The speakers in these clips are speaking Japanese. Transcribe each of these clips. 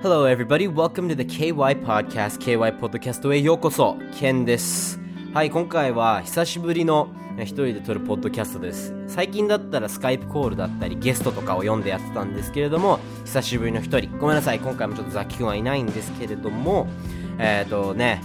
Hello everybody, welcome to the KY Podcast, KY Podcast へようこそ、ケンです。はい、今回は久しぶりの一人で撮るポッドキャストです。最近だったらスカイプコールだったりゲストとかを読んでやってたんですけれども、久しぶりの一人。ごめんなさい、今回もちょっとザキ君はいないんですけれども、えっ、ー、とね、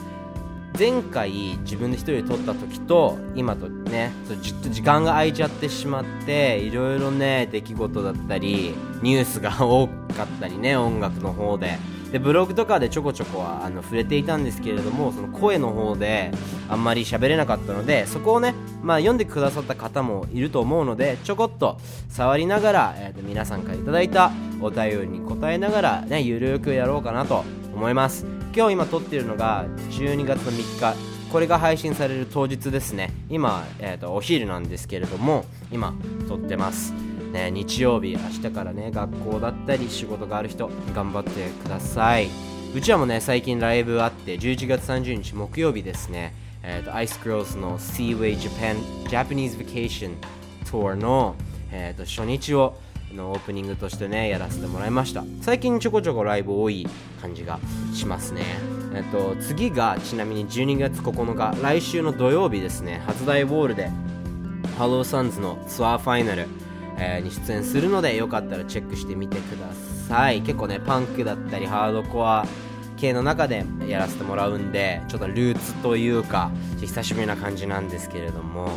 前回自分で一人で撮った時と今とねじっと時間が空いちゃってしまっていろいろね出来事だったりニュースが多かったりね音楽の方で。でブログとかでちょこちょこはあの触れていたんですけれどもその声の方であんまり喋れなかったのでそこをね、まあ、読んでくださった方もいると思うのでちょこっと触りながら、えー、と皆さんから頂いたお便りに答えながらねゆるくやろうかなと思います。今日今撮ってるのが12月の3日。これが配信される当日ですね。今、えーと、お昼なんですけれども今撮ってます。ね、日曜日明日からね学校だったり仕事がある人頑張ってください。うちわもね最近ライブあって11月30日木曜日ですね。えーと、アイスクローズの Seaway Japan Japanese Vacation Tour の、えーと初日をのオープニングとしてねやらせてもらいました。最近ちょこちょこライブ多い感じがしますね。えっと次がちなみに12月9日来週の土曜日ですね。初台ウォールでハローサンズのツアーファイナル、えー、に出演するのでよかったらチェックしてみてください。結構ねパンクだったりハードコア系の中でやらせてもらうんでちょっとルーツというか久しぶりな感じなんですけれども。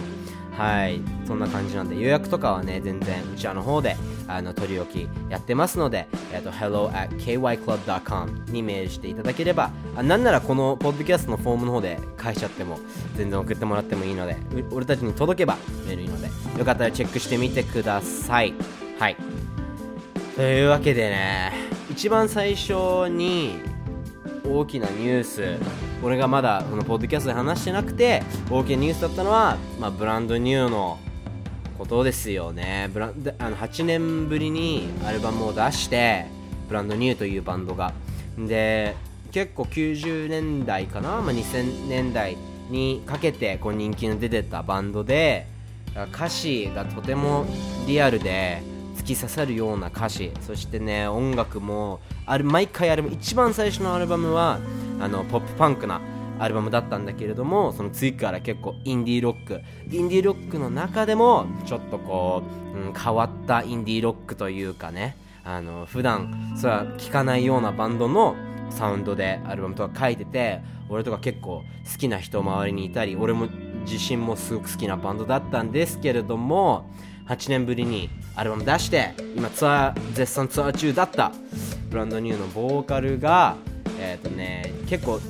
はいそんな感じなんで予約とかはね全然うちわの方であの取り置きやってますので、えっと、hello at kyclub.com にメールしていただければあなんならこのポッドキャストのフォームの方で書いちゃっても全然送ってもらってもいいので俺たちに届けばメールいいのでよかったらチェックしてみてください。はい。というわけでね一番最初に大きなニュース俺がまだこのポッドキャストで話してなくて大きなニュースだったのは、まあ、ブランドニューのことですよね。ブラあの8年ぶりにアルバムを出してブランドニューというバンドが。で結構90年代かな、まあ、2000年代にかけてこう人気の出てたバンドで歌詞がとてもリアルで突き刺さるような歌詞。そしてね音楽もある毎回アルバム一番最初のアルバムはあのポップパンクなアルバムだったんだけれどもその次から結構インディーロック。インディーロックの中でもちょっとこう、うん、変わったインディーロックというかね。あの普段それは聴かないようなバンドのサウンドでアルバムとか書いてて俺とか結構好きな人周りにいたり俺も自身もすごく好きなバンドだったんですけれども8年ぶりにアルバム出して今ツアー絶賛ツアー中だったブランドニューのボーカルがえっ、ー、とね結構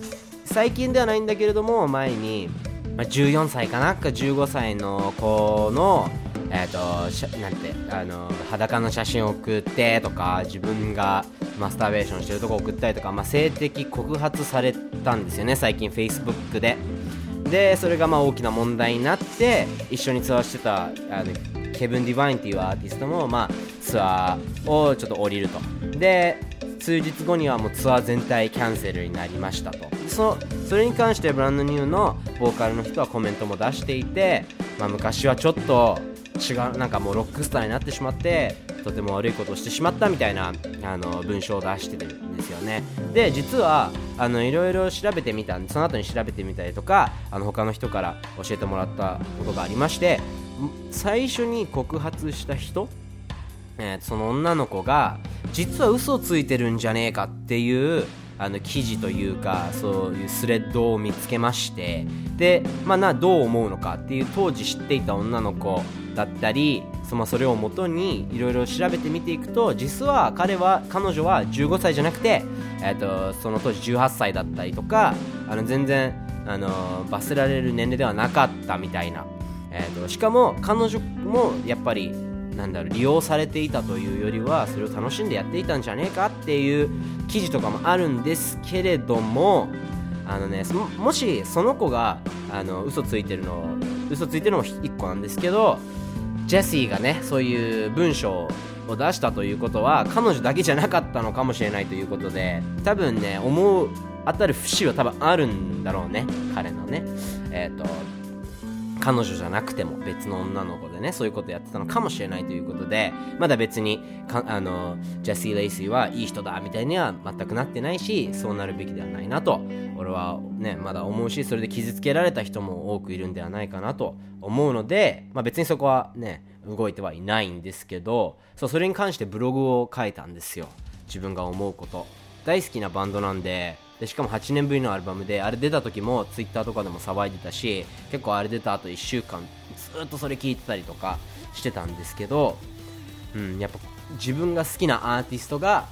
最近ではないんだけれども前に、まあ、14歳かな？か15歳の子のえっ、ー、となんてあの裸の写真を送ってとか自分がマスターベーションしてるとこ送ったりとか、まあ、性的告発されたんですよね最近 Facebook で。でそれがまあ大きな問題になって一緒にツアーしてたあのケブン・ディバインっていうアーティストも、まあ、ツアーをちょっと降りると。で数日後にはもうツアー全体キャンセルになりましたと。そそれに関してブランドニューのボーカルの人はコメントも出していて、まあ、昔はちょっと違うなんかもうロックスターになってしまってとても悪いことをしてしまったみたいなあの文章を出してるんですよね。で実はあのいろいろ調べてみたその後に調べてみたりとかあの他の人から教えてもらったことがありまして最初に告発した人、えー、その女の子が実は嘘をついてるんじゃねえかっていうあの記事というかそういうスレッドを見つけましてで、まあ、などう思うのかっていう当時知っていた女の子だったりそのそれをもとにいろいろ調べてみていくと実は彼は彼女は15歳じゃなくて、えーと、その当時18歳だったりとかあの全然あの罰せられる年齢ではなかったみたいな。えーと、しかも彼女もやっぱりなんだろう利用されていたというよりはそれを楽しんでやっていたんじゃねえかっていう記事とかもあるんですけれどもあのねもしその子があの嘘ついてるの嘘ついてるのも1個なんですけどジェシーがねそういう文章を出したということは彼女だけじゃなかったのかもしれないということで多分ね思う当たる節は多分あるんだろうね彼のね。えっ、ー、と彼女じゃなくても別の女の子でねそういうことやってたのかもしれないということでまだ別にかあのジェシー・レイシーはいい人だみたいには全くなってないしそうなるべきではないなと俺はねまだ思うしそれで傷つけられた人も多くいるんではないかなと思うので、まあ、別にそこはね動いてはいないんですけどそうそれに関してブログを書いたんですよ。自分が思うこと。大好きなバンドなんででしかも8年ぶりのアルバムであれ出た時も Twitter とかでも騒いでたし結構あれ出た後1週間ずっとそれ聞いてたりとかしてたんですけど、うん、やっぱ自分が好きなアーティストが、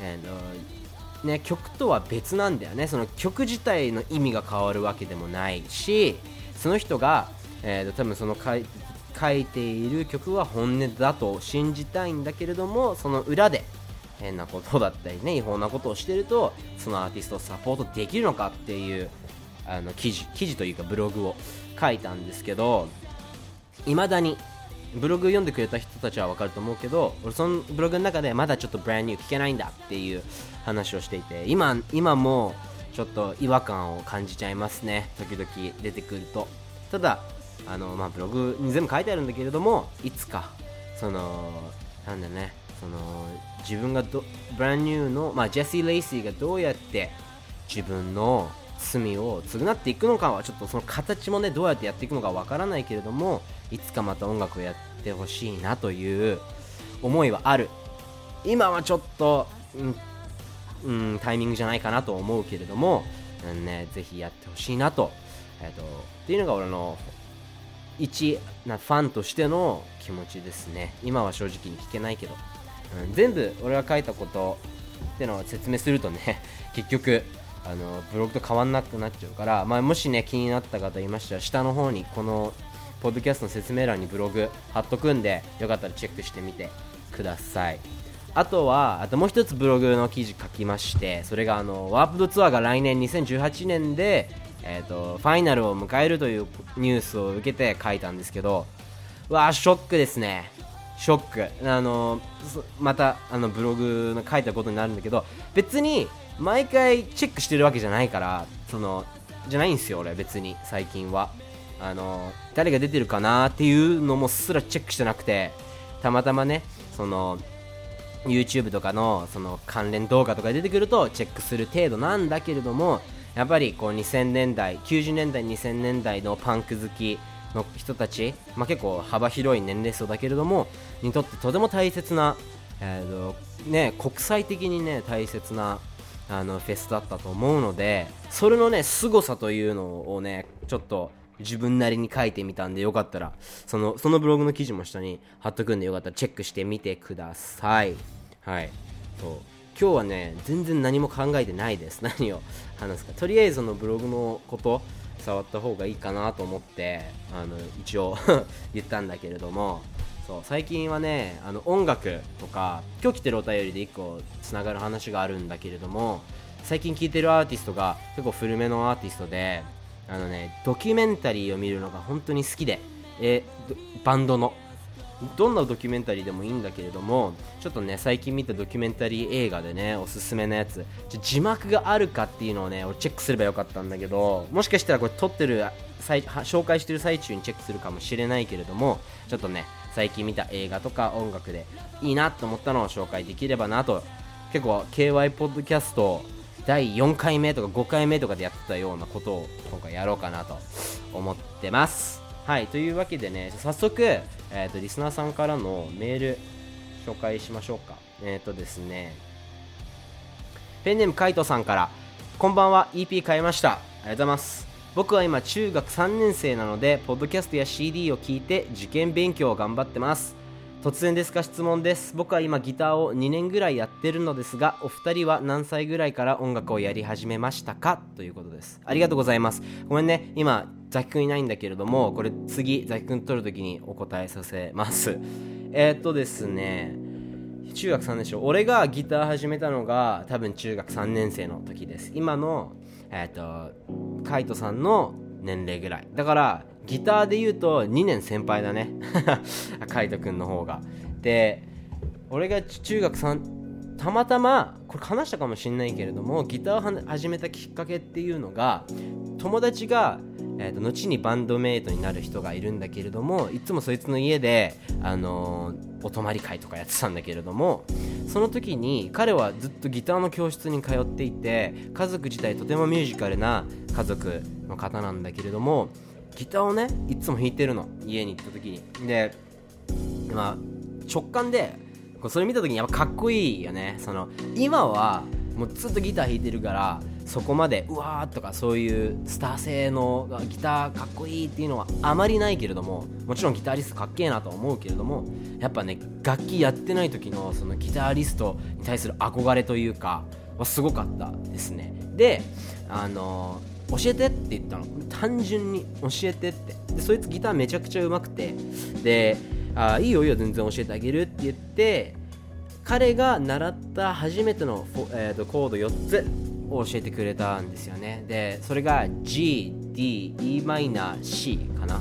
えーね、曲とは別なんだよね。その曲自体の意味が変わるわけでもないしその人が、えー、多分その書いている曲は本音だと信じたいんだけれどもその裏で変なことだったりね違法なことをしてるとそのアーティストをサポートできるのかっていうあの記事記事というかブログを書いたんですけどいまだにブログ読んでくれた人たちは分かると思うけど俺そのブログの中でまだちょっとブランニュー聞けないんだっていう話をしていて今今もちょっと違和感を感じちゃいますね。時々出てくると。ただあの、まあ、ブログに全部書いてあるんだけれどもいつかそのなんだねその自分がど Brand New の、まあ、ジェシー・レイシーがどうやって自分の罪を償っていくのかはちょっとその形もねどうやってやっていくのかわからないけれどもいつかまた音楽をやってほしいなという思いはある。今はちょっと、うん、うん、タイミングじゃないかなと思うけれども、うんね、ぜひやってほしいなと,、えーと、っていうのが俺の一なファンとしての気持ちですね。今は正直に聞けないけど。全部俺が書いたことってのを説明するとね 結局あのブログと変わんなくなっちゃうから、まあ、もしね気になった方いましたら下の方にこのポッドキャストの説明欄にブログ貼っとくんでよかったらチェックしてみてください。あとはあともう一つブログの記事書きましてそれがあのワープドツアーが来年2018年で、えーと、ファイナルを迎えるというニュースを受けて書いたんですけどわあショックですね。ショック。あのまたあのブログの書いたことになるんだけど別に毎回チェックしてるわけじゃないからそのじゃないんですよ俺別に最近は。あの誰が出てるかなっていうのもすらチェックしてなくてたまたまねその YouTube とかのその関連動画とか出てくるとチェックする程度なんだけれどもやっぱりこう2000年代90年代2000年代のパンク好きの人たち、まあ、結構幅広い年齢層だけれどもにとってとても大切な、えーとね、国際的に、ね、大切なあのフェスだったと思うのでそれのね凄さというのをねちょっと自分なりに書いてみたんでよかったらそのそのブログの記事も下に貼っとくんでよかったらチェックしてみてください。はい。と今日はね全然何も考えてないです。何を話すか。とりあえずそのブログのこと触った方がいいかなと思ってあの一応 言ったんだけれどもそう最近はねあの音楽とか今日来てるお便りで1個つながる話があるんだけれども最近聴いてるアーティストが結構古めのアーティストであのねドキュメンタリーを見るのが本当に好きでえバンドの。どんなドキュメンタリーでもいいんだけれどもちょっとね最近見たドキュメンタリー映画でねおすすめのやつ字幕があるかっていうのをね俺チェックすればよかったんだけどもしかしたらこれ撮ってる紹介してる最中にチェックするかもしれないけれどもちょっとね最近見た映画とか音楽でいいなと思ったのを紹介できればなと。結構 KY ポッドキャスト第4回目とか5回目とかでやってたようなことを今回やろうかなと思ってます。はいというわけでね早速、えーと、リスナーさんからのメール紹介しましょうか。えっ、ー、とですねペンネームカイトさんからこんばんは EP 買いました。ありがとうございます。僕は今中学3年生なのでポッドキャストや CD を聞いて受験勉強を頑張ってます。突然ですが質問です。僕は今ギターを2年ぐらいやってるのですがお二人は何歳ぐらいから音楽をやり始めましたか？ということです。ありがとうございます。ごめんね。今ザキ君いないんだけれどもこれ次ザキ君撮るときにお答えさせます。えー、っとですね。中学3年生。俺がギター始めたのが多分中学3年生の時です。今のえっ、とカイトさんの年齢ぐらい。だからギターで言うと2年先輩だね。カイト君の方が。で俺が中学3たまたまこれ話したかもしれないけれどもギターを始めたきっかけっていうのが友達がえーと、後にバンドメイトになる人がいるんだけれどもいつもそいつの家で、あのー、お泊まり会とかやってたんだけれどもその時に彼はずっとギターの教室に通っていて家族自体とてもミュージカルな家族の方なんだけれどもギターをねいつも弾いてるの家に行った時に。で、まあ、直感でそれ見た時にやっぱかっこいいよね。その今はもうずっとギター弾いてるからそこまでうわーとかそういうスター性のギターかっこいいっていうのはあまりないけれどももちろんギタリストかっけえなと思うけれどもやっぱね楽器やってない時のそのギタリストに対する憧れというかはすごかったですね。であの教えてって言ったの。単純に教えてって。でそいつギターめちゃくちゃうまくて。であいいよいいよ全然教えてあげるって言って彼が習った初めての、えーと、コード4つ。を教えてくれたんですよね。でそれが G、D、e マイナー C かな。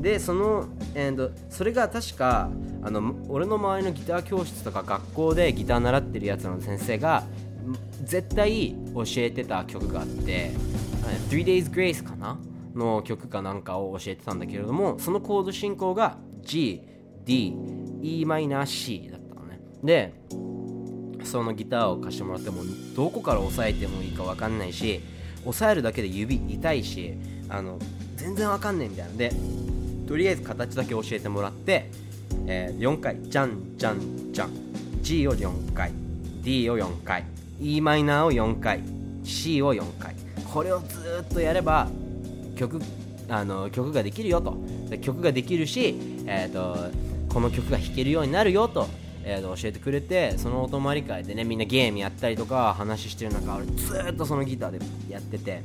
でその、えーと、それが確かあの俺の周りのギター教室とか学校でギター習ってるやつの先生が絶対教えてた曲があって「Three Days Grace」かな？の曲かなんかを教えてたんだけれどもそのコード進行が G、D、e マイナー C だったのね。でそのギターを貸してもらってもどこから押さえてもいいか分かんないし押さえるだけで指痛いしあの全然分かんないみたいなでとりあえず形だけ教えてもらって、えー、4回じゃんじゃんじゃん G を4回 D を4回 e マイナーを4回 C を4回。これをずっとやれば曲あの曲ができるよと。曲ができるし、えーとこの曲が弾けるようになるよとえー、教えてくれてそのお泊まり会でねみんなゲームやったりとか話してる中俺ずっとそのギターでやってて。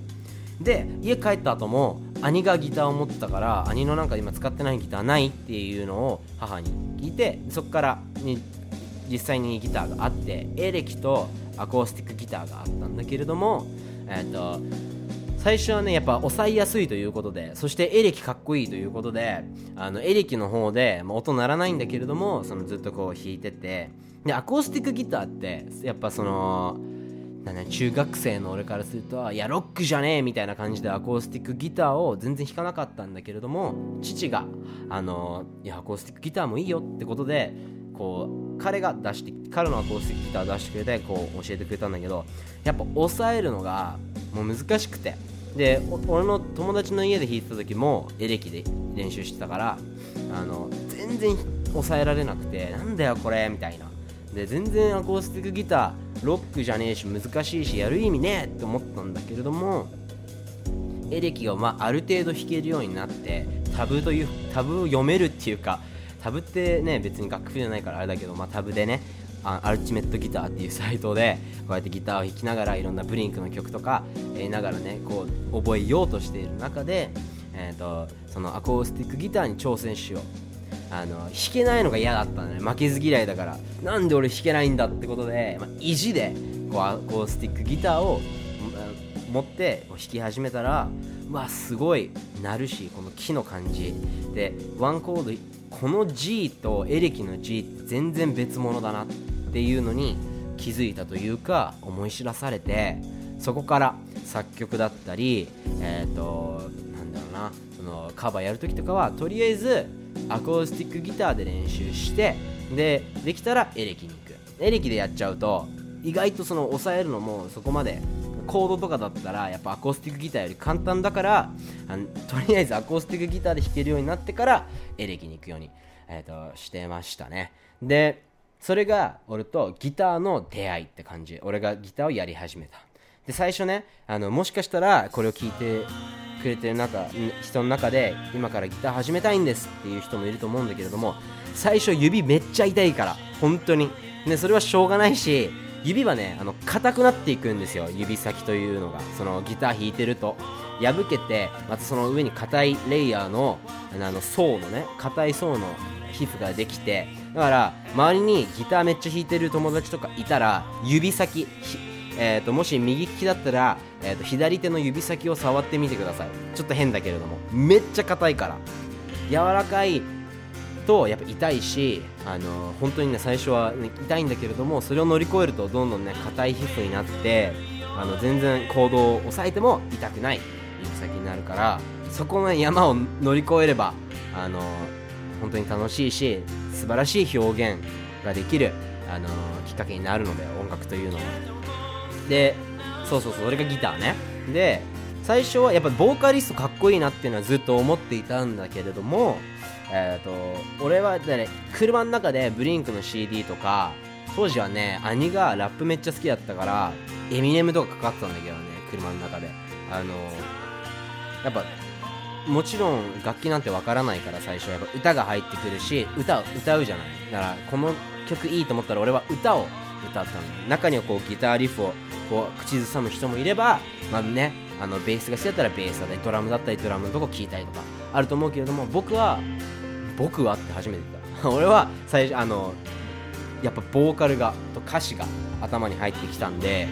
で家帰った後も兄がギターを持ってたから兄のなんか今使ってないギターないっていうのを母に聞いてそこからに実際にギターがあってエレキとアコースティックギターがあったんだけれどもえっ、ー、と最初はねやっぱ抑えやすいということでそしてエレキかっこいいということであのエレキの方で、まあ、音鳴らないんだけれどもそのずっとこう弾いててでアコースティックギターってやっぱそのね、中学生の俺からするといやロックじゃねえみたいな感じでアコースティックギターを全然弾かなかったんだけれども父があのいやアコースティックギターもいいよってことでこう彼が出して彼のアコースティックギター出してくれてこう教えてくれたんだけどやっぱ抑えるのがもう難しくて。で俺の友達の家で弾いてた時もエレキで練習してたからあの全然抑えられなくてなんだよこれみたいな。で全然アコースティックギターロックじゃねえし難しいしやる意味ねえって思ったんだけれどもエレキが、まあ、ある程度弾けるようになってタブというタブを読めるっていうかタブってね別に楽譜じゃないからあれだけど、まあ、タブでねあアルティメットギターっていうサイトでこうやってギターを弾きながらいろんなブリンクの曲とかやりながらねこう覚えようとしている中で、えーと、そのアコースティックギターに挑戦しよう。あの弾けないのが嫌だったのね。負けず嫌いだから。なんで俺弾けないんだってことで、まあ、意地でこうアコースティックギターを持って弾き始めたらわすごい鳴るしこの木の感じ。でワンコードこの G とエレキの G って全然別物だなっていうのに気づいたというか思い知らされてそこから作曲だったりえっ、ー、となんだろうなそのカバーやるときとかはとりあえずアコースティックギターで練習してでできたらエレキに行く。エレキでやっちゃうと意外とその抑えるのもそこまでコードとかだったらやっぱアコースティックギターより簡単だからあのとりあえずアコースティックギターで弾けるようになってからエレキに行くように、えーとしてましたね。でそれが俺とギターの出会いって感じ。俺がギターをやり始めた。で最初ねあのもしかしたらこれを聞いてくれてる中人の中で今からギター始めたいんですっていう人もいると思うんだけれども最初指めっちゃ痛いから本当に。でそれはしょうがないし指はねあの硬くなっていくんですよ。指先というのが。そのギター弾いてると。破けてまたその上に硬いレイヤーのあの層のね硬い層の皮膚ができて。だから周りにギターめっちゃ弾いてる友達とかいたら指先えーと、もし右利きだったら、えーと、左手の指先を触ってみてください。ちょっと変だけれども。めっちゃ硬いから。柔らかいとやっぱ痛いしあの本当にね最初は、ね、痛いんだけれどもそれを乗り越えるとどんどんね硬い皮膚になってあの全然行動を抑えても痛くない行く先になるからそこの山を乗り越えればあの本当に楽しいし素晴らしい表現ができるあのきっかけになるので音楽というのは。でそうそうそうそれがギターね。で最初はやっぱボーカリストかっこいいなっていうのはずっと思っていたんだけれどもえーと、俺は、ね、車の中でブリンクの CD とか当時はね兄がラップめっちゃ好きだったからエミネムとかかかってたんだけどね車の中で。あのやっぱもちろん楽器なんてわからないから最初は。やっぱ歌が入ってくるし歌を歌うじゃない。だからこの曲いいと思ったら俺は歌を歌ったの。中にはこうギターリフをこう口ずさむ人もいればまあねあのベースが好きだったらベースだったりドラムだったりドラムのとこ聴いたりとかあると思うけれども僕は僕はって初めて言った。俺は最初あのやっぱボーカルがと歌詞が頭に入ってきたんで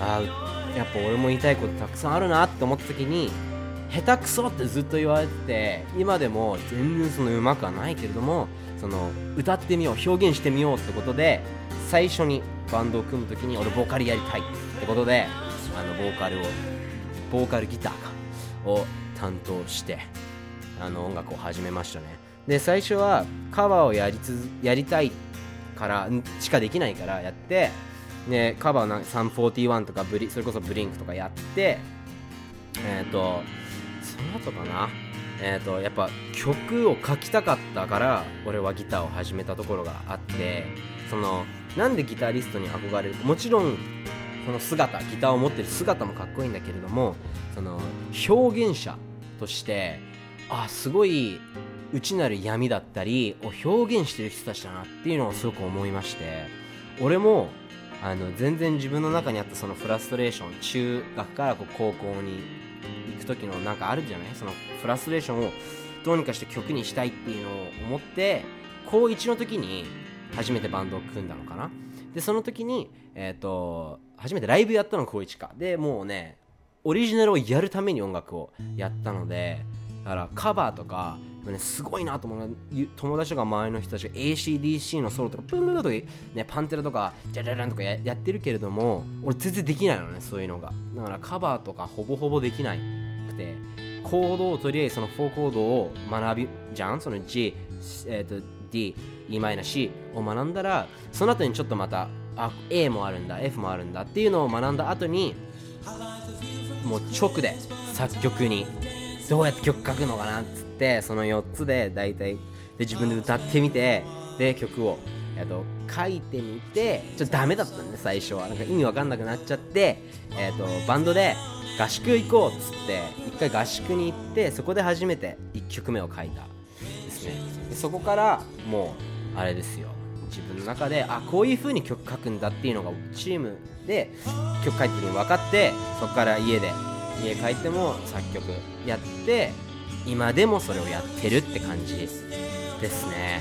ああやっぱ俺も言いたいことたくさんあるなって思った時に下手くそってずっと言われてて今でも全然その上手くはないけれどもその歌ってみよう表現してみようってことで最初にバンドを組む時に俺ボーカルやりたいってことであのボーカルをボーカルギターを担当してあの音楽を始めましたね。で最初はカバーをやりつやりたいからしかできないからやってでカバーの341とかブリそれこそブリンクとかやってえっ、ー、とその後かなえーと、やっぱ曲を書きたかったから俺はギターを始めたところがあってそのなんでギタリストに憧れるもちろんこの姿ギターを持ってる姿もかっこいいんだけれどもその表現者としてあすごい内なる闇だったりを表現してる人たちだなっていうのをすごく思いまして俺もあの全然自分の中にあったそのフラストレーション中学からこう高校に行く時のなんかあるじゃない？そのフラストレーションをどうにかして曲にしたいっていうのを思って高1の時に初めてバンドを組んだのかな？でその時にえっ、ー、と初めてライブやったの高1か。でもうねオリジナルをやるために音楽をやったのでだからカバーとかね、すごいなと思う友達とか周りの人たちが ACDC のソロとかプンプンとか、ね、パンテラとかジャラランとかややってるけれども俺全然できないのねそういうのが。だからカバーとかほぼほぼできなくてコードをとりあえずその4コードを学びじゃん？その G、えー、と D E マイナ C を学んだらその後にちょっとまたあ A もあるんだ F もあるんだっていうのを学んだ後にもう直で作曲にどうやって曲書くのかなっつってその4つで大体で自分で歌ってみてで曲を、えっと、書いてみてちょっとダメだったんで最初は。なんか意味わかんなくなっちゃって、えっと、バンドで合宿行こうっつって一回合宿に行ってそこで初めて1曲目を書いたですね。でそこからもうあれですよ。自分の中であこういう風に曲書くんだっていうのがチームで曲書いてるの分かってそこから家で家帰っても作曲やって今でもそれをやってるって感じですね。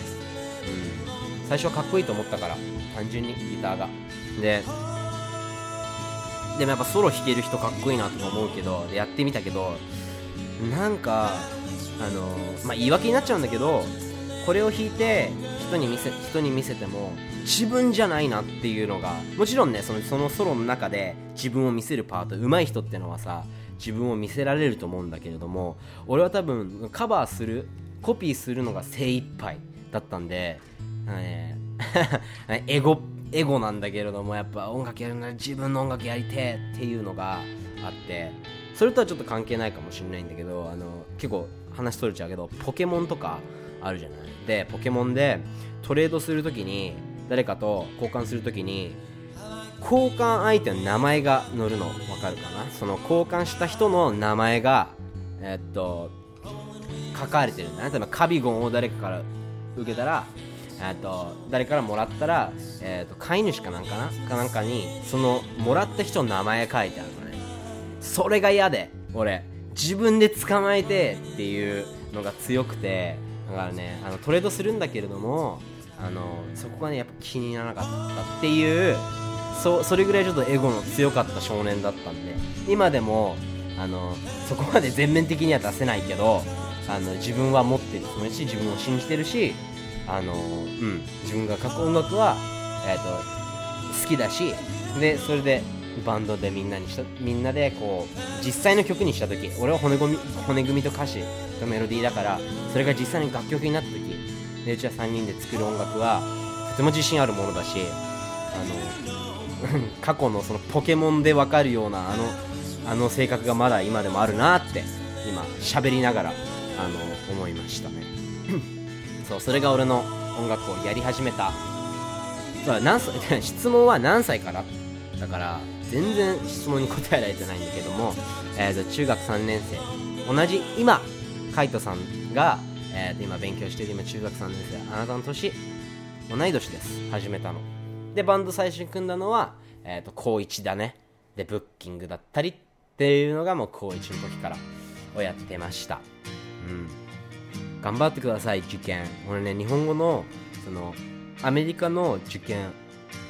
うん。最初はかっこいいと思ったから単純にギターが。ででもやっぱソロ弾ける人かっこいいなとか思うけどやってみたけどなんかあのまあ言い訳になっちゃうんだけどこれを弾いて人に見せ人に見せても自分じゃないなっていうのがもちろんねそのそのソロの中で自分を見せるパート上手い人ってのはさ自分を見せられると思うんだけれども俺は多分カバーするコピーするのが精一杯だったんで、えー、エゴエゴなんだけれどもやっぱ音楽やるなら自分の音楽やりてえっていうのがあってそれとはちょっと関係ないかもしれないんだけどあの結構話取れちゃうけどポケモンとかあるじゃない。でポケモンでトレードするときに誰かと交換するときに交換相手の名前が載るの分かるかな？その交換した人の名前がえっと書かれてるんだね例えばカビゴンを誰かから受けたらえっと誰からもらったら、えっと飼い主かなんかな？かなんかにそのもらった人の名前書いてあるのね。それが嫌で俺。自分で捕まえてっていうのが強くてだからねあのトレードするんだけれどもあのそこがねやっぱ気にならなかったっていうそそれぐらいちょっとエゴの強かった少年だったんで今でもあのそこまで全面的には出せないけどあの自分は持ってるつもりし自分を信じてるしあの、うん、自分が書く音楽は、えーと、好きだしでそれでバンドでみんなにしたみんなでこう実際の曲にした時俺は骨組み骨組みと歌詞とメロディーだからそれが実際に楽曲になった時でうちは3人で作る音楽はとても自信あるものだしあの 過去のそのポケモンで分かるようなあのあの性格がまだ今でもあるなって今喋りながらあの思いましたね。そうそれが俺の音楽をやり始めた。そう何歳 質問は何歳から？だから全然質問に答えられてないんだけども、えー、中学3年生。同じ今カイトさんが、えー、今勉強している今中学3年生。あなたの年同い年です。始めたの。でバンド最初に組んだのは、えーと、高1だね。でブッキングだったりっていうのがもう高1の時からをやってました。うん。頑張ってください受験。俺ね日本語のそのアメリカの受験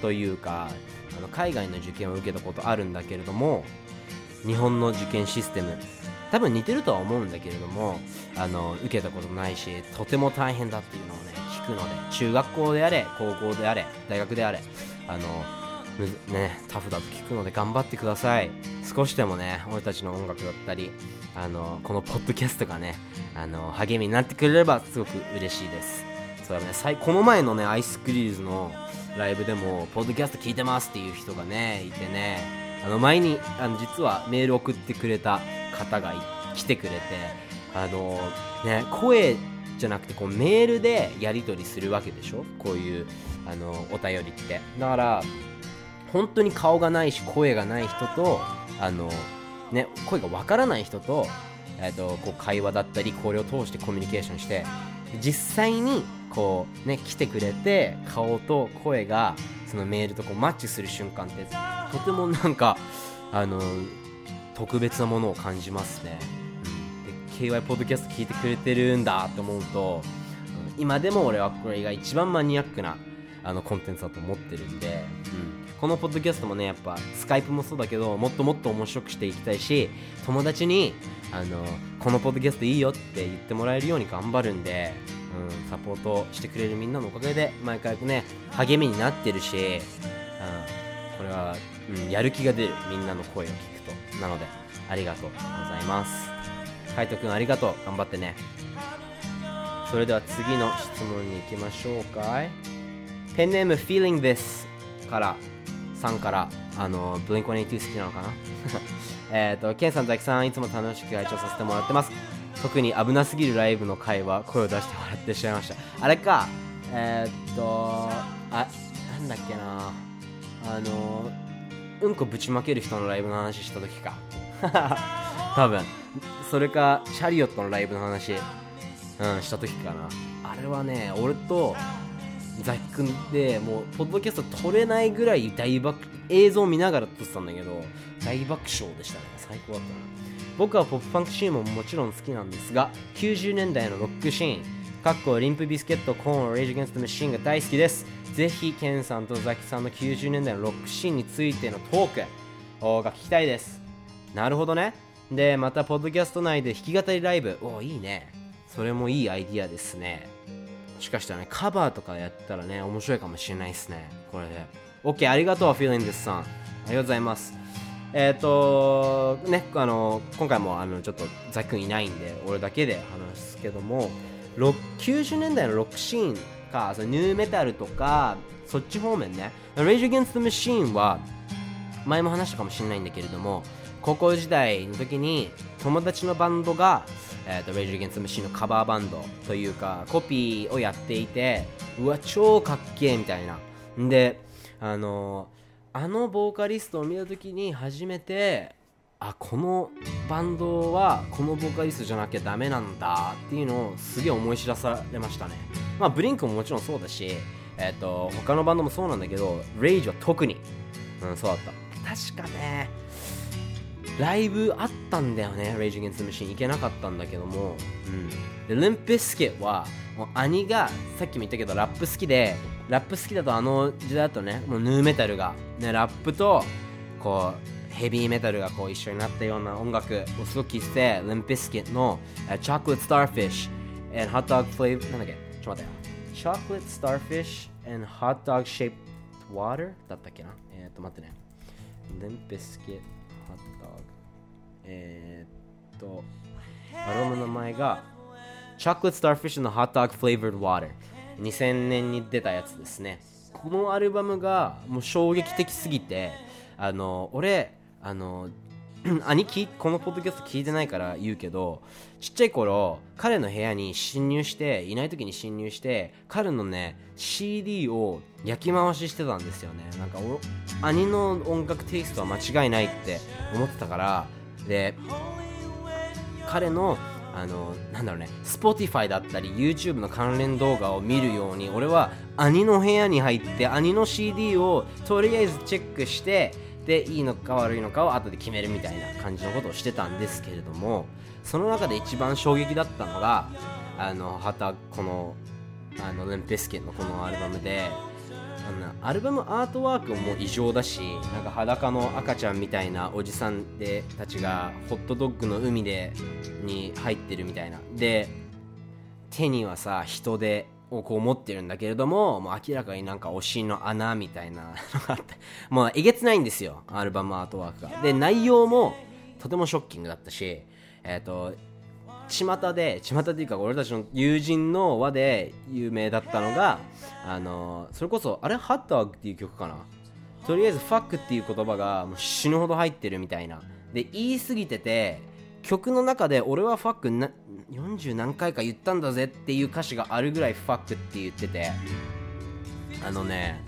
というかあの海外の受験を受けたことあるんだけれども日本の受験システム多分似てるとは思うんだけれどもあの受けたことないしとても大変だっていうのをね聞くので中学校であれ高校であれ大学であれあのね、タフだと聞くので頑張ってください。少しでもね俺たちの音楽だったりあのこのポッドキャストがねあの励みになってくれればすごく嬉しいです。そうだねこの前のねアイスクリーズのライブでもポッドキャスト聞いてますっていう人がねいてねあの前にあの実はメール送ってくれた方が来てくれてあのね声じゃなくてこうメールでやり取りするわけでしょ？こういうあのお便りって。だから本当に顔がないし声がない人とあの、ね、声がわからない人と,、えーと、こう会話だったりこれを通してコミュニケーションして実際にこうね来てくれて顔と声がそのメールとこうマッチする瞬間ってとてもなんかあの特別なものを感じますね、うん、で KY ポッドキャスト聞いてくれてるんだって思うと、今でも俺はこれが一番マニアックなあのコンテンツだと思ってるんで、うん、このポッドキャストもねやっぱスカイプもそうだけどもっともっと面白くしていきたいし友達にあのこのポッドキャストいいよって言ってもらえるように頑張るんで、うん、サポートしてくれるみんなのおかげで毎回ね励みになってるし、うん、これは、うん、やる気が出るみんなの声を聞くなのでありがとうございます。海斗くんありがとう。頑張ってね。それでは次の質問に行きましょうかい。ペンネーム Feeling This からさんからあのブリンコネイティ好きなのかな？えっとケンさんザキさんいつも楽しく会長させてもらってます。特に危なすぎるライブの会は声を出して笑ってしまいました。あれかえー、っとあなんだっけな。あのうんこぶちまける人のライブの話した時か。多分。それかシャリオットのライブの話うんした時かな。あれはね俺とザキ君でもうポッドキャスト撮れないぐらい大爆映像見ながら撮ってたんだけど大爆笑でしたね最高だったな。僕はポップファンクシーンももちろん好きなんですが90年代のロックシーンかっこリンプビスケットコーンレイジ・ゲンスト・マシーンが大好きです。ぜひケンさんとザキさんの90年代のロックシーンについてのトークが聞きたいですなるほどねでまたポッドキャスト内で弾き語りライブおおいいねそれもいいアイディアですねしかしたらね、カバーとかやったらね、面白いかもしれないですね。これで。OK、ありがとう、Feeling This さん。ありがとうございます。えっ、ー、とね、あの、今回もあのちょっとザックンいないんで、俺だけで話すけども、90年代のロックシーンか、そのニューメタルとか、そっち方面ね、Rage Against the Machine は、前も話したかもしれないんだけれども、高校時代の時に友達のバンドが、えーと、Rage Against the Machine のカバーバンドというかコピーをやっていてうわ超かっけえみたいな。であのあのボーカリストを見た時に初めてあこのバンドはこのボーカリストじゃなきゃダメなんだっていうのをすげえ思い知らされましたね。まあブリンクももちろんそうだしえっ、ー、と他のバンドもそうなんだけど Rage は特に。うんそうだった。確かね。ライブあったんだよね、Rage Against the Machine 行けなかったんだけども、うん。で、リンピスケは、もう兄が、さっきも言ったけど、ラップ好きで、ラップ好きだとあの時代だとね、もうヌーメタルが、ね、ラップと、こう、ヘビーメタルがこう一緒になったような音楽をすごく聴いて、リンピスケの、uh, Chocolate Starfish and Hot Dog Flavor、なんだっけ？ちょっと待ってよ。Chocolate Starfish and Hot Dog Shaped Water? だったっけな？えっ、と待ってね。レンペスケハットドッグえー、っとアロマの名前が Chocolate Starfish の Hot Dog Flavored Water 2000年に出たやつですね。このアルバムがもう衝撃的すぎてあの俺あの 兄貴このポッドキャスト聞いてないから言うけどちっちゃい頃彼の部屋に侵入していない時に侵入して彼のね CD を焼き回ししてたんですよね。なんか兄の音楽テイストは間違いないって思ってたからで彼のあのなんだろうね Spotify だったり YouTube の関連動画を見るように俺は兄の部屋に入って兄の CD をとりあえずチェックしてでいいのか悪いのかを後で決めるみたいな感じのことをしてたんですけれどもその中で一番衝撃だったのがあのはたこのあのレンペスケのこのアルバムであのアルバムアートワークも異常だしなんか裸の赤ちゃんみたいなおじさんでたちがホットドッグの海でに入ってるみたいな。で手にはさ人でをこう持ってるんだけれども、もう明らかになんかお尻の穴みたいなのがあって、もうえげつないんですよ、アルバムアートワークが。で、内容もとてもショッキングだったし、えっ、ー、と、巷で、巷っていうか俺たちの友人の輪で有名だったのが、あの、それこそ、あれハットワークっていう曲かなとりあえずファックっていう言葉がもう死ぬほど入ってるみたいな。で、言い過ぎてて、曲の中で俺はファックな40何回か言ったんだぜっていう歌詞があるぐらいファックって言ってて。あのね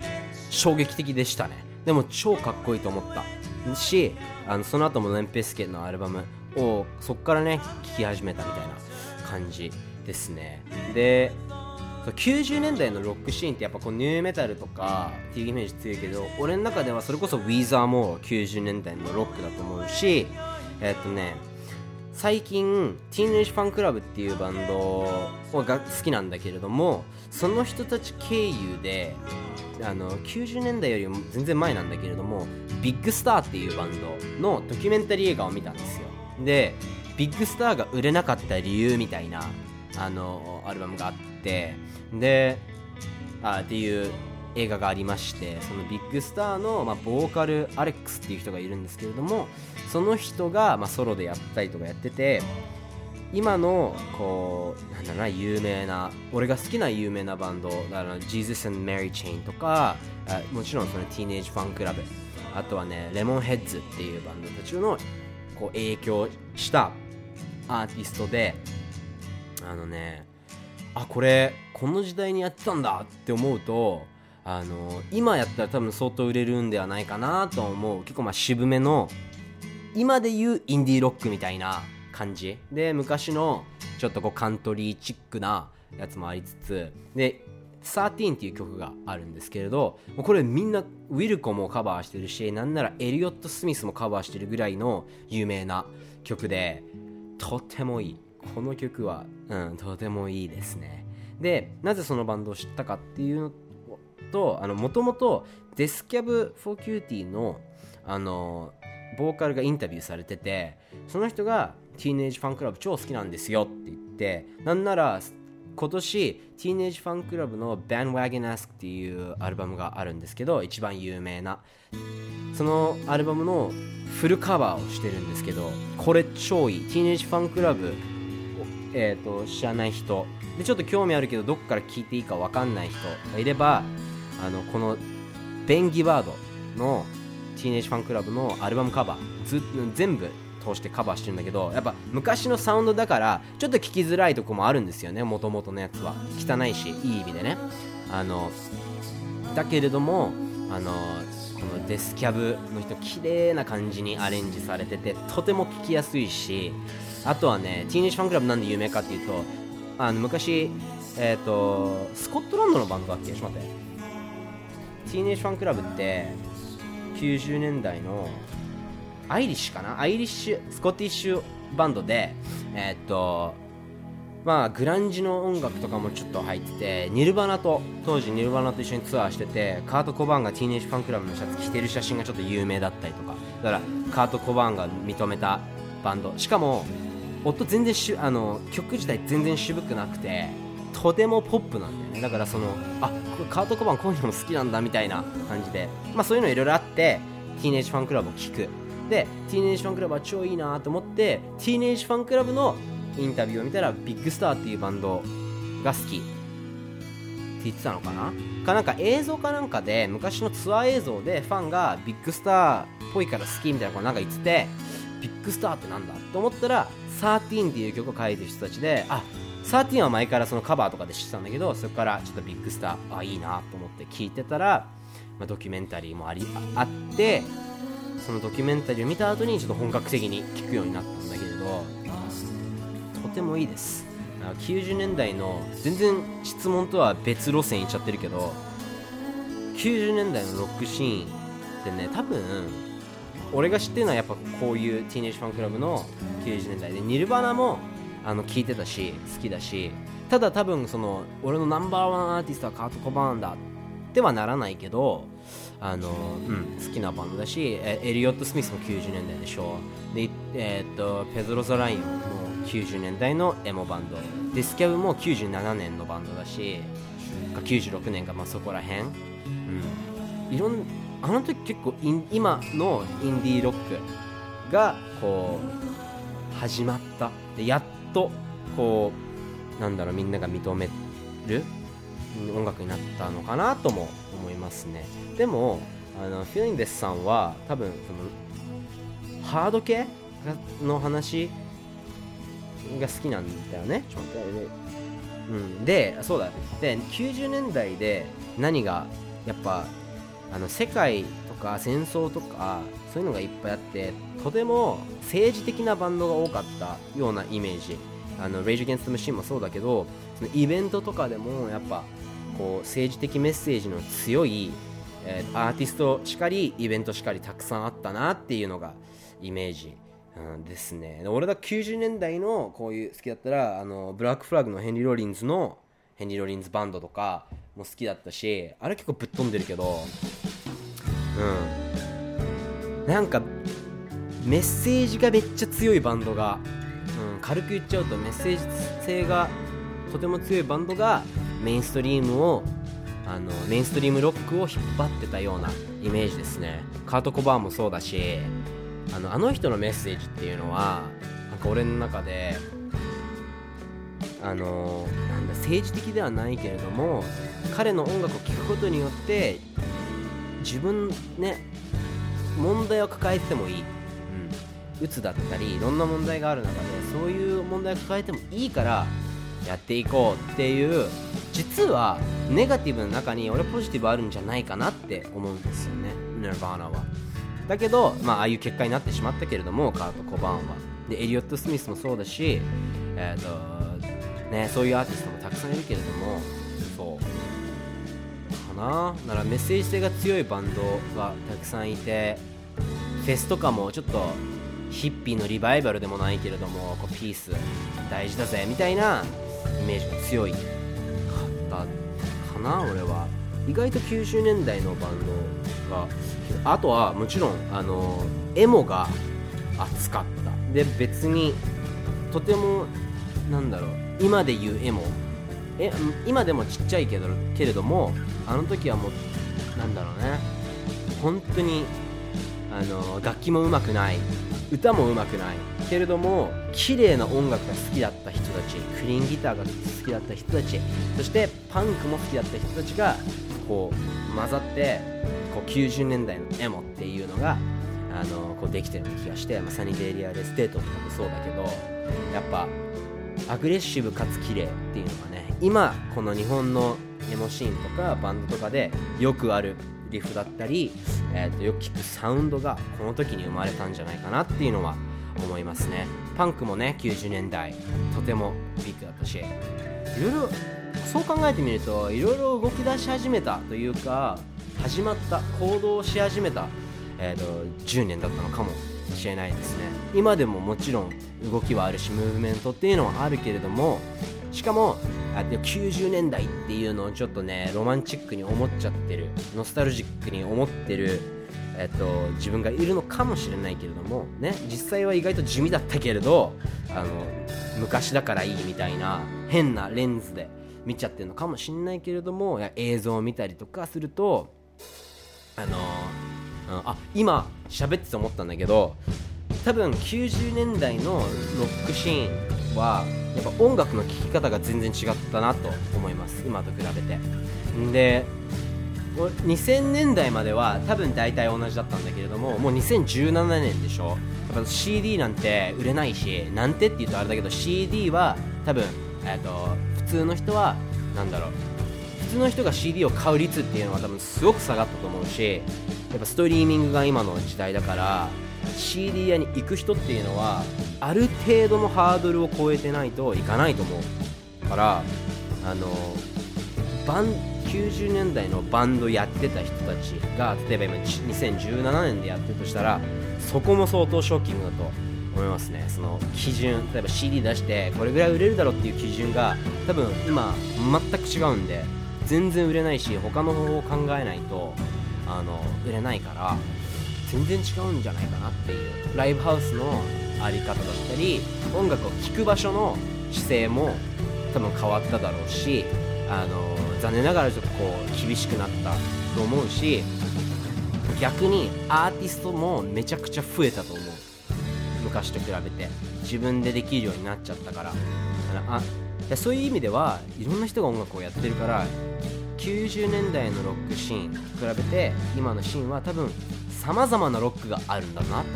衝撃的でしたね。でも超かっこいいと思った。しあのその後もレンペスケのアルバムをそっからね聴き始めたみたいな感じですね。で90年代のロックシーンってやっぱこうニューメタルとかっていうイメージ強いけど俺の中ではそれこそウィザーも90年代のロックだと思うしえっとね最近ティーンエイジファンクラブっていうバンドが好きなんだけれどもその人たち経由であの90年代よりも全然前なんだけれどもビッグスターっていうバンドのドキュメンタリー映画を見たんですよ。でビッグスターが売れなかった理由みたいなあのアルバムがあってであっていう映画がありましてそのビッグスターの、まあ、ボーカルアレックスっていう人がいるんですけれどもその人が、まあ、ソロでやったりとかやってて今のこうなんだろうな有名な俺が好きな有名なバンドだから Jesus and Mary Chain とかあもちろんそのティーネージファンクラブあとはねレモンヘッズっていうバンドたちのこう影響したアーティストであのねあこれこの時代にやってたんだって思うとあの今やったら多分相当売れるんではないかなと思う。結構まあ渋めの今で言うインディーロックみたいな感じ？で昔のちょっとこうカントリーチックなやつもありつつで13っていう曲があるんですけれどこれみんなウィルコもカバーしてるしなんならエリオット・スミスもカバーしてるぐらいの有名な曲でとてもいい。この曲は、うん、とてもいいですね。でなぜそのバンドを知ったかっていうのともともとDeath Cab for Cutie のあのボーカルがインタビューされててその人が Teenage Fanclub 超好きなんですよって言ってなんなら今年 Teenage Fanclub の Bandwagonesque っていうアルバムがあるんですけど一番有名な。そのアルバムのフルカバーをしてるんですけどこれ超いい。 Teenage Fanclub えーと、知らない人。でちょっと興味あるけどどこから聞いていいか分かんない人がいればあのこのベン・ギバードのティーネージファンクラブのアルバムカバーず全部通してカバーしてるんだけどやっぱ昔のサウンドだからちょっと聞きづらいとこもあるんですよねもともとのやつは。汚いしいい意味でね。あのだけれどもあのこのデスキャブの人綺麗な感じにアレンジされててとても聞きやすいしあとはねティーネージファンクラブなんで有名かっていうとあの昔えっ、ー、とスコットランドのバンドだっけ？ちょっと待って。ティーネージファンクラブって90年代のアイリッシュかな？アイリッシュスコティッシュバンドでえー、っとまあグランジの音楽とかもちょっと入っててニルバナと当時ニルバナと一緒にツアーしててカート・コバーンがティーネージファンクラブのシャツ着てる写真がちょっと有名だったりとか。だからカート・コバーンが認めたバンド。しかも音全然しあの曲自体全然渋くなくてとてもポップなんだよね。だからそのあカート・コバンこういうのも好きなんだみたいな感じで。まあそういうのいろいろあってティーネージファンクラブを聞く。でティーネージファンクラブは超いいなと思ってティーネージファンクラブのインタビューを見たらビッグスターっていうバンドが好きって言ってたのかな？かなんか映像かなんかで昔のツアー映像でファンがビッグスターっぽいから好きみたいなことなんか言っててビッグスターってなんだと思ったら13っていう曲を書いてる人たちであ13は前からそのカバーとかで知ってたんだけどそこからちょっとビッグスターあいいなと思って聞いてたら、まあ、ドキュメンタリーもありあってそのドキュメンタリーを見た後にちょっと本格的に聴くようになったんだけれどとてもいいです。90年代の全然質問とは別路線いっちゃってるけど90年代のロックシーンってね多分俺が知ってるのはやっぱこういうティーネージファンクラブの90年代でニルバナもあの聞いてたし好きだしただ多分その俺のナンバーワンアーティストはカート・コバーンだってはならないけどあの、うん、好きなバンドだしエリオット・スミスも90年代でしょで、えー、っとペドロ・ザ・ラインも90年代のエモバンド。デスキャブも97年のバンドだし96年か、まあ、そこら辺、うん、いろんあの時結構今のインディーロックがこう始まった。でやっとこうなんだろうみんなが認める音楽になったのかなとも思いますね。でもあのフィリンデスさんは多分そのハード系の話が好きなんだよね。ちょっとうん、でそうだ。で90年代で何がやっぱあの世界とか戦争とかそういうのがいっぱいあってとても政治的なバンドが多かったようなイメージ。あの Rage Against the Machine もそうだけどそのイベントとかでもやっぱこう政治的メッセージの強い、えー、アーティストしかりイベントしかりたくさんあったなっていうのがイメージ、うん、ですね。俺が90年代のこういう好きだったらあのブラックフラッグのヘンリー・ローリンズのヘンリー・ローリンズバンドとかも好きだったしあれ結構ぶっ飛んでるけどうん。なんかメッセージがめっちゃ強いバンドが、うん、軽く言っちゃうとメッセージ性がとても強いバンドがメインストリームをあのメインストリームロックを引っ張ってたようなイメージですね。カート・コバーもそうだしあのあの人のメッセージっていうのはなんか俺の中であのなんだ政治的ではないけれども彼の音楽を聴くことによって自分ね問題を抱えてもいい、うん、うつだったりいろんな問題がある中でそういう問題を抱えてもいいからやっていこうっていう実はネガティブの中に俺ポジティブあるんじゃないかなって思うんですよね。ニルバーナは。だけど、まあ、ああいう結果になってしまったけれどもカート・コバーンは。でエリオット・スミスもそうだし、えーとね、そういうアーティストもたくさんいるけれどもそうからメッセージ性が強いバンドがたくさんいてフェスとかもちょっとヒッピーのリバイバルでもないけれどもこうピース大事だぜみたいなイメージが強いかったかな俺は。意外と90年代のバンドがあとはもちろんあのエモが熱かった。で別にとてもなんだろう今で言うエモえ今でもちっちゃいけどけれどもあの時はもうなんだろうね。本当にあの楽器も上手くない。歌も上手くない。けれども綺麗な音楽が好きだった人たちクリーンギターが好きだった人たちそしてパンクも好きだった人たちがこう混ざってこう90年代のエモっていうのがあのこうできてるような気がして、まあ、 Sunny Day Real Estate とかもそうだけどやっぱアグレッシブかつ綺麗っていうのがね今この日本のエモシーンとかバンドとかでよくあるリフだったり、えー、とよく聞くサウンドがこの時に生まれたんじゃないかなっていうのは思いますね。パンクもね90年代とてもビッグだったしいろいろそう考えてみるといろいろ動き出し始めたというか始まった行動し始めた、えーと、10年だったのかもしれないですね。今でももちろん動きはあるしムーブメントっていうのはあるけれどもしかもあ90年代っていうのをちょっとねロマンチックに思っちゃってるノスタルジックに思ってるえっと、自分がいるのかもしれないけれども、ね、実際は意外と地味だったけれどあの昔だからいいみたいな変なレンズで見ちゃってるのかもしれないけれども映像を見たりとかするとあのうん、あ今喋ってて思ったんだけど多分90年代のロックシーンはやっぱ音楽の聴き方が全然違ったなと思います。今と比べて。で2000年代までは多分大体同じだったんだけれどももう2017年でしょ。やっぱ CD なんて売れないしなんてって言うとあれだけど CD は多分、えーと、普通の人はなんだろう。普通の人が CD を買う率っていうのは多分すごく下がったと思うしやっぱストリーミングが今の時代だから CD 屋に行く人っていうのはある程度のハードルを超えてないといかないと思うからあのバン90年代のバンドやってた人たちが例えば今2017年でやってるとしたらそこも相当ショッキングだと思いますね。その基準例えば CD 出してこれぐらい売れるだろうっていう基準が多分今全く違うんで全然売れないし他の方法を考えないとあの売れないから全然違うんじゃないかなっていうライブハウスの在り方だったり音楽を聴く場所の姿勢も多分変わっただろうしあの残念ながらちょっとこう厳しくなったと思うし逆にアーティストもめちゃくちゃ増えたと思う。昔と比べて。自分でできるようになっちゃったから。あそういう意味ではいろんな人が音楽をやってるから90年代のロックシーンと比べて今のシーンは多分さまざまなロックがあるんだなと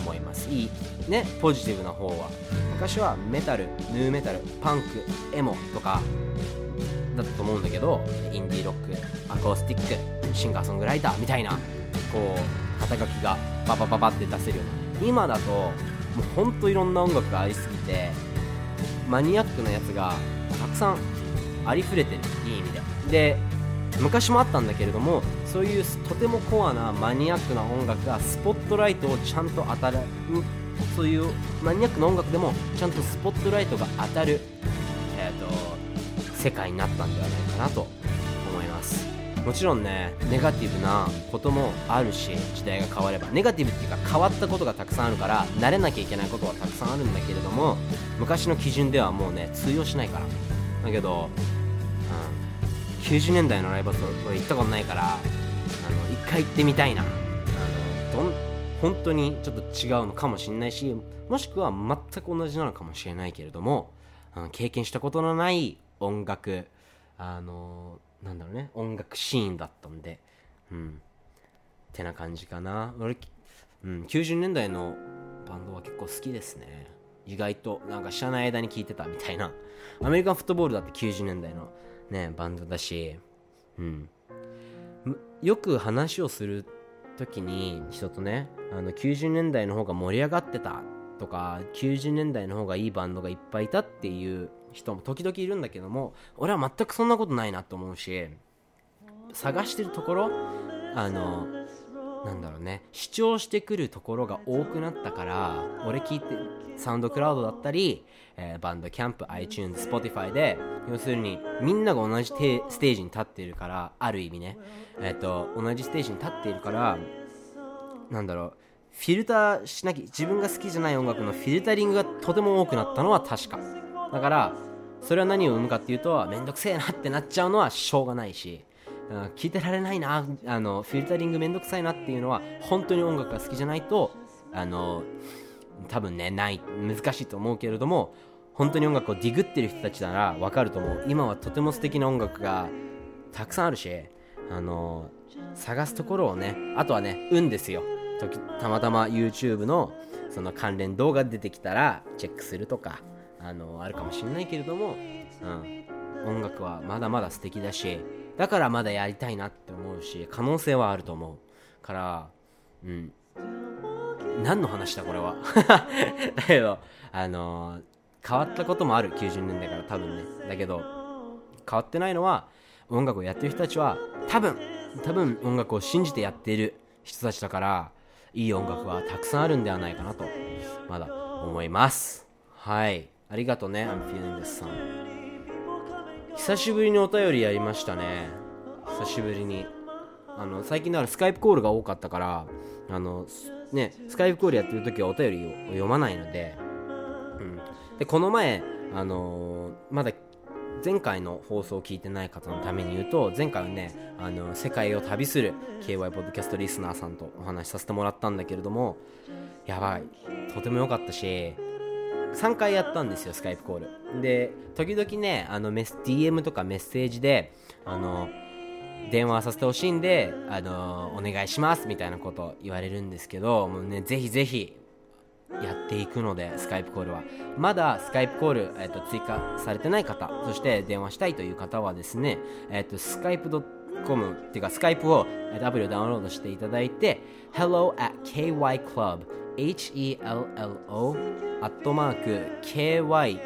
思います。いいねポジティブな方は。昔はメタルヌーメタルパンクエモとかだったと思うんだけどインディーロックアコースティックシンガーソングライターみたいなこう肩書きがババババって出せるような。今だともうほんといろんな音楽がありすぎてマニアックなやつがたくさんありふれてる。いい意味で。で昔もあったんだけれどもそういうとてもコアなマニアックな音楽がスポットライトをちゃんと当たるそういうマニアックな音楽でもちゃんとスポットライトが当たる、えーと世界になったんではないかなと思います。もちろんねネガティブなこともあるし時代が変わればネガティブっていうか変わったことがたくさんあるから慣れなきゃいけないことはたくさんあるんだけれども昔の基準ではもうね通用しないから。だけど、90年代のライブハウス行ったことないから回行ってみたいな。あのどん本当にちょっと違うのかもしれないしもしくは全く同じなのかもしれないけれども、うん、経験したことのない音楽あのなんだろうね音楽シーンだったんでうん。ってな感じかな。俺、うん、90年代のバンドは結構好きですね。意外となんか知らない間に聴いてたみたいな。アメリカンフットボールだって90年代のねバンドだしうん。よく話をする時に人とねあの90年代の方が盛り上がってたとか90年代の方がいいバンドがいっぱいいたっていう人も時々いるんだけども俺は全くそんなことないなと思うし探してるところあのなんだろうね主張してくるところが多くなったから俺聞いてサウンドクラウドだったり、えー、バンドキャンプ iTunes Spotify で要するにみんなが同じステージに立っているからある意味ねえっ、ー、と同じステージに立っているからなんだろうフィルターしなきゃ自分が好きじゃない音楽のフィルタリングがとても多くなったのは確か。だからそれは何を生むかっていうとめんどくせえなってなっちゃうのはしょうがないし聞いてられないなあのフィルタリングめんどくさいなっていうのは本当に音楽が好きじゃないとあの多分ねない難しいと思うけれども本当に音楽をディグってる人たちなら分かると思う。今はとても素敵な音楽がたくさんあるしあの探すところをねあとはね運ですよ。たまたま YouTube のその関連動画出てきたらチェックするとかあのあるかもしれないけれども、うん、音楽はまだまだ素敵だしだからまだやりたいなって思うし可能性はあると思う。からうん。何の話だこれは。だけどあの、変わったこともある90年代から多分ねだけど変わってないのは音楽をやってる人たちは多分多分音楽を信じてやっている人たちだからいい音楽はたくさんあるんではないかなとまだ思いますはいありがとうね、I'm feeling this さん。久しぶりにお便りやりましたね。久しぶりに。あの、最近だからスカイプコールが多かったから、あの、ね、スカイプコールやってる時はお便りを読まないので、うん。で、この前、あのー、まだ前回の放送を聞いてない方のために言うと前回はねあの世界を旅する KY ポッドキャストリスナーさんとお話しさせてもらったんだけれどもやばい。とても良かったし3回やったんですよスカイプコール。で時々ねあのメス DM とかメッセージであの電話させてほしいんで、あのお願いしますみたいなこと言われるんですけどもうねぜひぜひやっていくのでスカイプコールは。まだスカイプコール、えーと、追加されてない方そして電話したいという方はですね、えーと、スカイプ .com っていうかスカイプをアプリをダウンロードしていただいて hello at kyclub hello アットマーク kyklub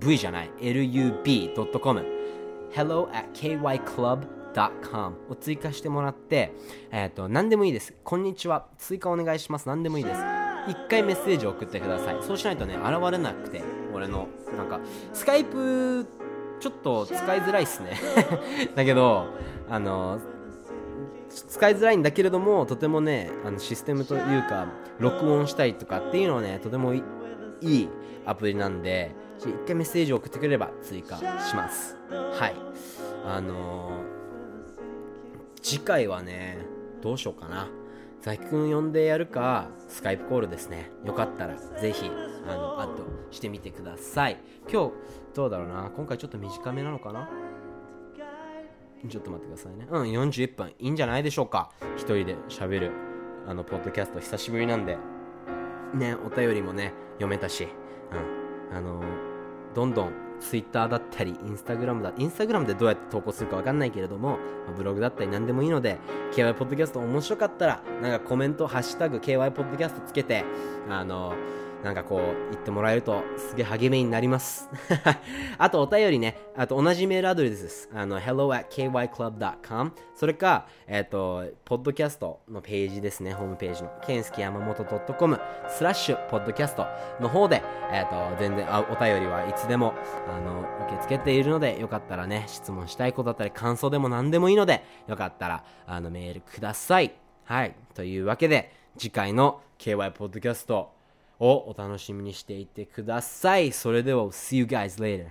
v じゃない lub.com hello at kyclub.com を追加してもらって、えっ、ー、と、何でもいいです。こんにちは。追加お願いします。何でもいいです。一回メッセージを送ってください。そうしないとね、現れなくて、俺の、なんか、スカイプ、ちょっと使いづらいっすね。だけど、あの、使いづらいんだけれども、とてもね、あのシステムというか、録音したりとかっていうのはね、とてもいいアプリなんで、一回メッセージを送ってくれれば追加しますはいあのー、次回はねどうしようかな。ザキ君呼んでやるかスカイプコールですね。よかったらぜひあのアッドしてみてください。今日どうだろうな。今回ちょっと短めなのかな？ちょっと待ってくださいね。うん41分。いいんじゃないでしょうか。一人で喋るあのポッドキャスト。久しぶりなんで。ねお便りもね読めたし。うん。あのどんどん Twitter だったり、Instagram だ、Instagram でどうやって投稿するかわかんないけれども、ブログだったり何でもいいので、KY ポッドキャスト面白かったら、なんかコメント、ハッシュタグ KY ポッドキャストつけて、あのなんかこう言ってもらえるとすげえ励みになります。あとお便りね。あと同じメールアドレスです。あの hello at kyclub.com それかえっ、ー、とポッドキャストのページですね。ホームページの。ケンスキ山本 .com スラッシュポッドキャストの方でえっ、ー、と全然あお便りはいつでもあの受け付けているのでよかったらね質問したいことだったり感想でも何でもいいのでよかったらあのメールください。はい。というわけで次回の KY ポッドキャストをお楽しみにしていてください。それでは、see you guys later.